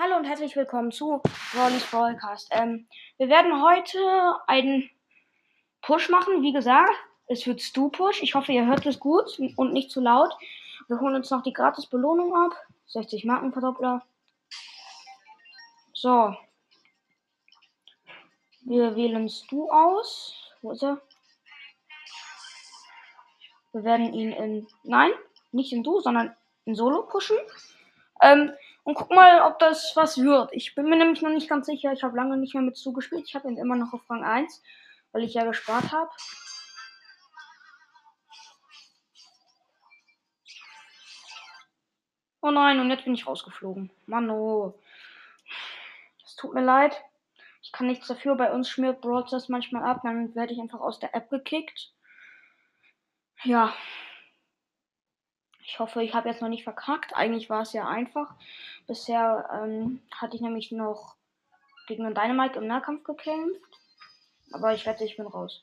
Hallo und herzlich willkommen zu Rolly's Broadcast. Ähm, wir werden heute einen Push machen. Wie gesagt, es wird Stu-Push. Ich hoffe, ihr hört es gut und nicht zu laut. Wir holen uns noch die gratis Belohnung ab. 60 Marken Verdoppler. So. Wir wählen Stu aus. Wo ist er? Wir werden ihn in. Nein, nicht in Du, sondern in Solo pushen. Ähm, und guck mal, ob das was wird. Ich bin mir nämlich noch nicht ganz sicher. Ich habe lange nicht mehr mit zugespielt. Ich habe ihn immer noch auf Rang 1, weil ich ja gespart habe. Oh nein, und jetzt bin ich rausgeflogen. Mano. Das tut mir leid. Ich kann nichts dafür. Bei uns schmiert Brawl manchmal ab. Dann werde ich einfach aus der App gekickt. Ja. Ich hoffe, ich habe jetzt noch nicht verkackt. Eigentlich war es ja einfach. Bisher ähm, hatte ich nämlich noch gegen einen Dynamite im Nahkampf gekämpft. Aber ich wette, ich bin raus.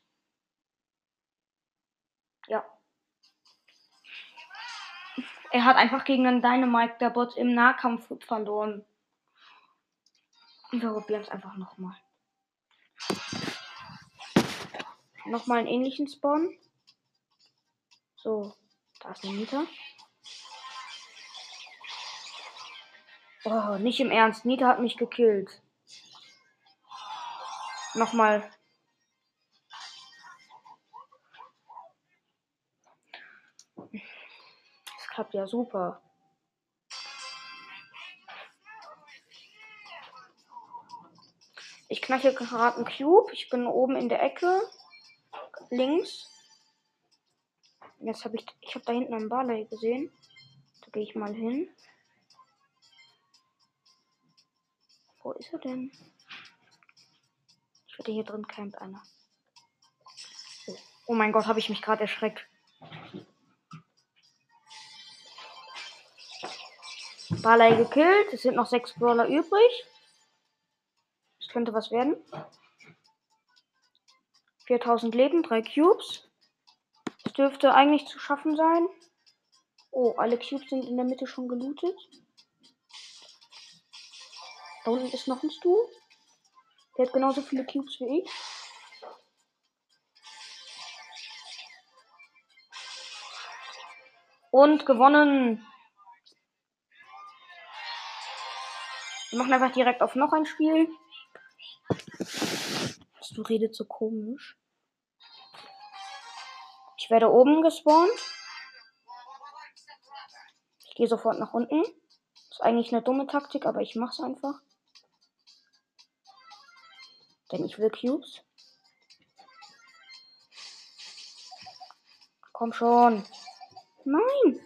Ja. Er hat einfach gegen einen Dynamite, der Bot, im Nahkampf verloren. Und wir probieren es einfach nochmal. Nochmal einen ähnlichen Spawn. So, da ist eine Mieter. Oh, nicht im Ernst. Nita hat mich gekillt. Nochmal. Das klappt ja super. Ich knacke gerade einen Cube. Ich bin oben in der Ecke. Links. Jetzt habe ich, ich habe da hinten einen Barley gesehen. Da gehe ich mal hin. Er denn? Ich werde hier drin camp einer. Oh, mein Gott, habe ich mich gerade erschreckt. Barley gekillt. Es sind noch sechs Brawler übrig. Das könnte was werden. 4000 Leben, drei Cubes. Das dürfte eigentlich zu schaffen sein. Oh, alle Cubes sind in der Mitte schon gelootet. Da unten ist noch ein Stu. Der hat genauso viele Cubes wie ich. Und gewonnen. Wir machen einfach direkt auf noch ein Spiel. Du redet so komisch. Ich werde oben gespawnt. Ich gehe sofort nach unten. Ist eigentlich eine dumme Taktik, aber ich mach's einfach. Denn ich will Cubes. Komm schon. Nein.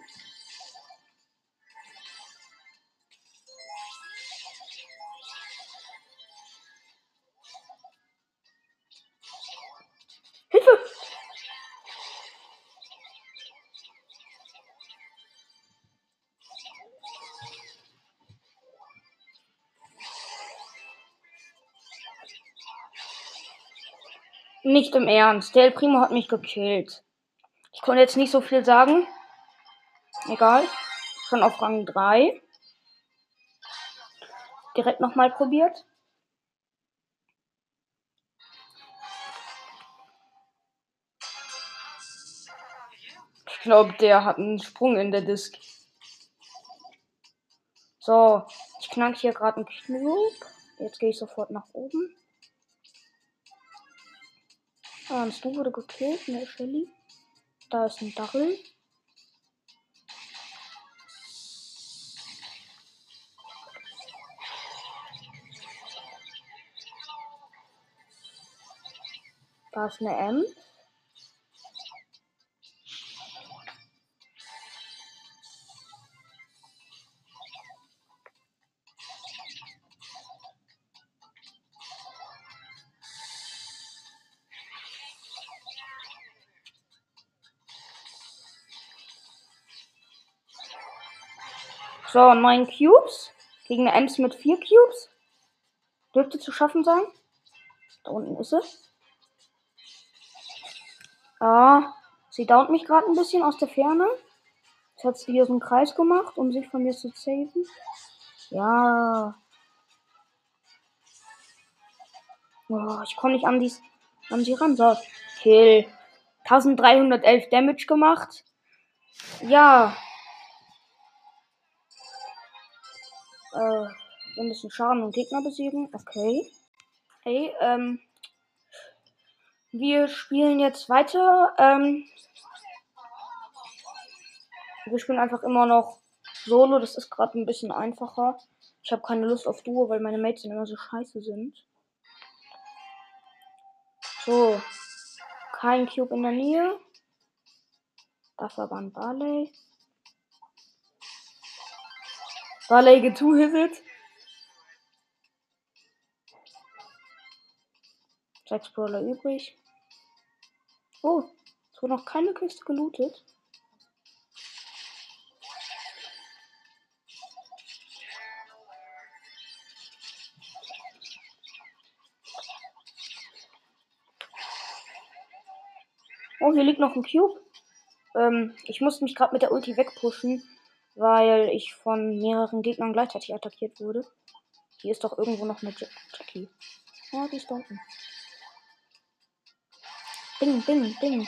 Nicht im Ernst. Der Primo hat mich gekillt. Ich konnte jetzt nicht so viel sagen. Egal. Schon auf Rang 3. Direkt nochmal probiert. Ich glaube, der hat einen Sprung in der Disk. So, ich knack hier gerade einen Cube. Jetzt gehe ich sofort nach oben. Ah, ein Stu wurde gekillt, ne, Shelly. Da ist ein Dachel. Da ist eine M. So, neun Cubes. Gegen eine Ems mit vier Cubes. Dürfte zu schaffen sein. Da unten ist es. Ah, sie dauert mich gerade ein bisschen aus der Ferne. Jetzt hat sie hier so einen Kreis gemacht, um sich von mir zu saven. Ja. Oh, ich komme nicht an, dies, an sie ran. So, Kill. 1311 Damage gemacht. Ja, Äh, wir müssen Schaden und Gegner besiegen. Okay. Hey, ähm. Wir spielen jetzt weiter. Ähm, wir spielen einfach immer noch Solo. Das ist gerade ein bisschen einfacher. Ich habe keine Lust auf Duo, weil meine Mates immer so scheiße sind. So. Kein Cube in der Nähe. Dafür war ein Barley. Barley getwo-hitted. Sechs Brawler übrig. Oh, es wurde noch keine Kiste gelootet. Oh, hier liegt noch ein Cube. Ähm, ich musste mich gerade mit der Ulti wegpushen, weil ich von mehreren Gegnern gleichzeitig attackiert wurde. Hier ist doch irgendwo noch eine Jackie. Ja, die ist da unten. Ding, ding, ding.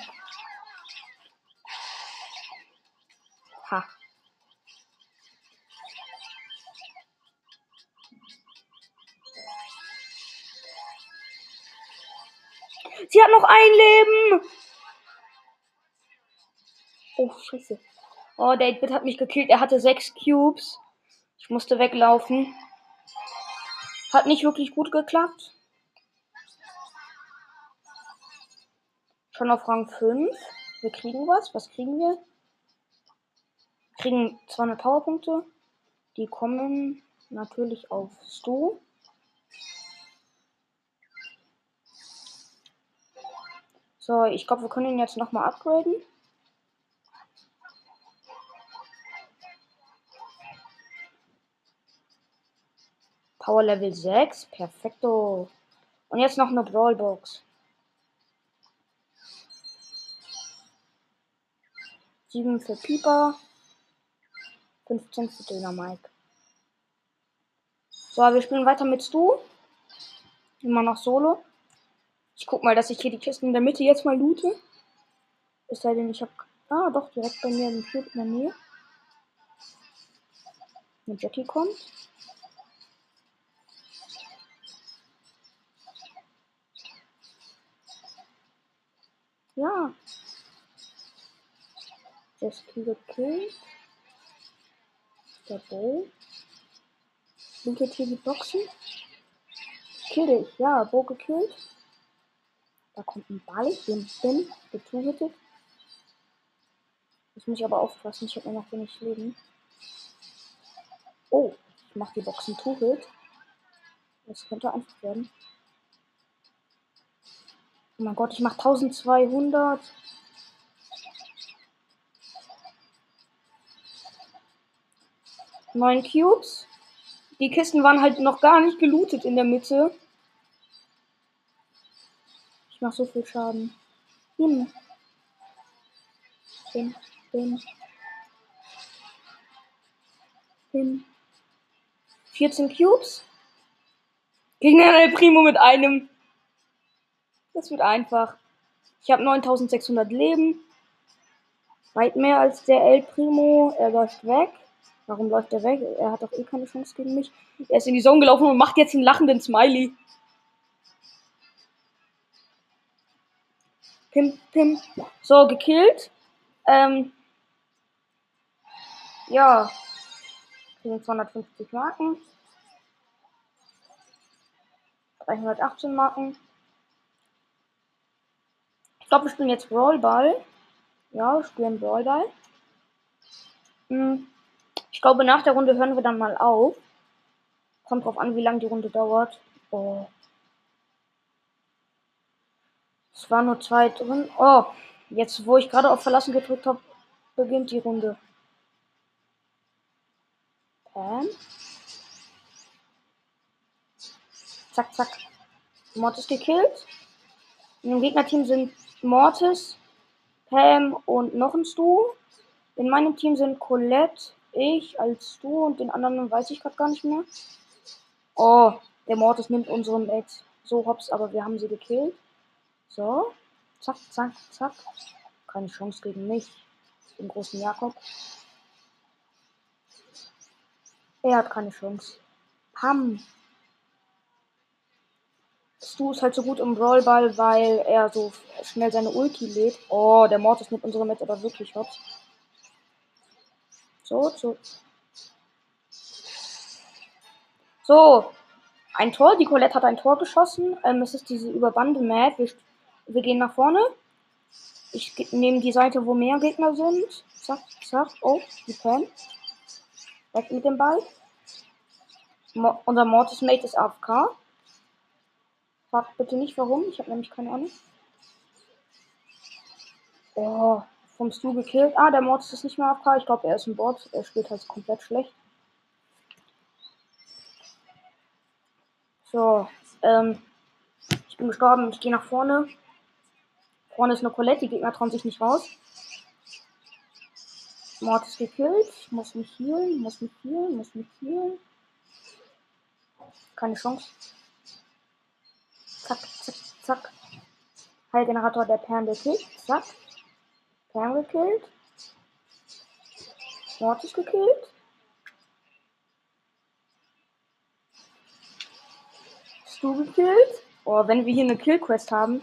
Ha. Sie hat noch ein Leben. Oh, scheiße. Oh, der 8 hat mich gekillt. Er hatte sechs Cubes. Ich musste weglaufen. Hat nicht wirklich gut geklappt. Schon auf Rang 5. Wir kriegen was. Was kriegen wir? wir kriegen 200 Powerpunkte. Die kommen natürlich auf Stu. So, ich glaube, wir können ihn jetzt nochmal upgraden. Power Level 6. Perfekto. Und jetzt noch eine Brawlbox. 7 für Pieper, 15 für Dynamike. So, wir spielen weiter mit Stu. Immer noch Solo. Ich guck mal, dass ich hier die Kisten in der Mitte jetzt mal loote. Es sei denn, ich habe. Ah, doch, direkt bei mir im Cube in der Nähe. Eine Jackie kommt. Ja, Jesky gekillt. Der Bo. Lootet hier die Boxen. Kill dich. Ja, Bo gekillt. Da kommt ein Ball. Den bin getugetet. Ich muss aber aufpassen. Ich habe nur noch wenig Leben. Oh, ich mache die Boxen Two-Hit. Das könnte einfach werden. Oh mein Gott, ich mache 1200. 9 Cubes. Die Kisten waren halt noch gar nicht gelootet in der Mitte. Ich mach so viel Schaden. Hin. Hin. Hin. Hin. 14 Cubes. Gegen einen Primo mit einem. Das wird einfach. Ich habe 9600 Leben. Weit mehr als der El Primo. Er läuft weg. Warum läuft er weg? Er hat doch eh keine Chance gegen mich. Er ist in die Zone gelaufen und macht jetzt einen lachenden Smiley. Pim, pim. So, gekillt. Ähm. Ja. Kriegen 250 Marken. 318 Marken. Ich glaube, wir spielen jetzt Brawlball. Ja, wir spielen Brawlball. Hm. Ich glaube, nach der Runde hören wir dann mal auf. Kommt drauf an, wie lange die Runde dauert. Oh. Es waren nur zwei drin. Oh, jetzt, wo ich gerade auf Verlassen gedrückt habe, beginnt die Runde. Pam. Zack, zack. Mortis gekillt. In dem Gegnerteam sind Mortis, Pam und noch ein Stu. In meinem Team sind Colette, ich als du und den anderen weiß ich gerade gar nicht mehr. Oh, der Mortis nimmt unseren Bett. So, hops, aber wir haben sie gekillt. So. Zack, zack, zack. Keine Chance gegen mich. Den großen Jakob. Er hat keine Chance. Pam. Stu ist halt so gut im Rollball, weil er so schnell seine Ulti lädt. Oh, der nimmt unsere mit aber wirklich hops. So, so. So. Ein Tor. Die Colette hat ein Tor geschossen. Ähm, es ist diese Überbande Mad. Wir, wir gehen nach vorne. Ich nehme die Seite, wo mehr Gegner sind. Zack, zack. Oh, die Pan. Weg mit dem Ball. Mo unser Mortis Mate ist AFK. Fragt bitte nicht warum. Ich habe nämlich keine Ahnung. Oh, vom Stu gekillt. Ah, der Mortis ist nicht mehr AFK. Ich glaube, er ist ein Bot. Er spielt halt komplett schlecht. So, ähm, ich bin gestorben. Ich gehe nach vorne. Vorne ist eine Colette. Die Gegner trauen sich nicht raus. Mortis gekillt. Ich muss mich healen, muss mich healen, muss mich healen. Keine Chance. Zack, zack, zack. Heilgenerator der Perlen gekillt. Zack. Perlen gekillt. Mortis gekillt. Stu gekillt. Oh, wenn wir hier eine Killquest haben,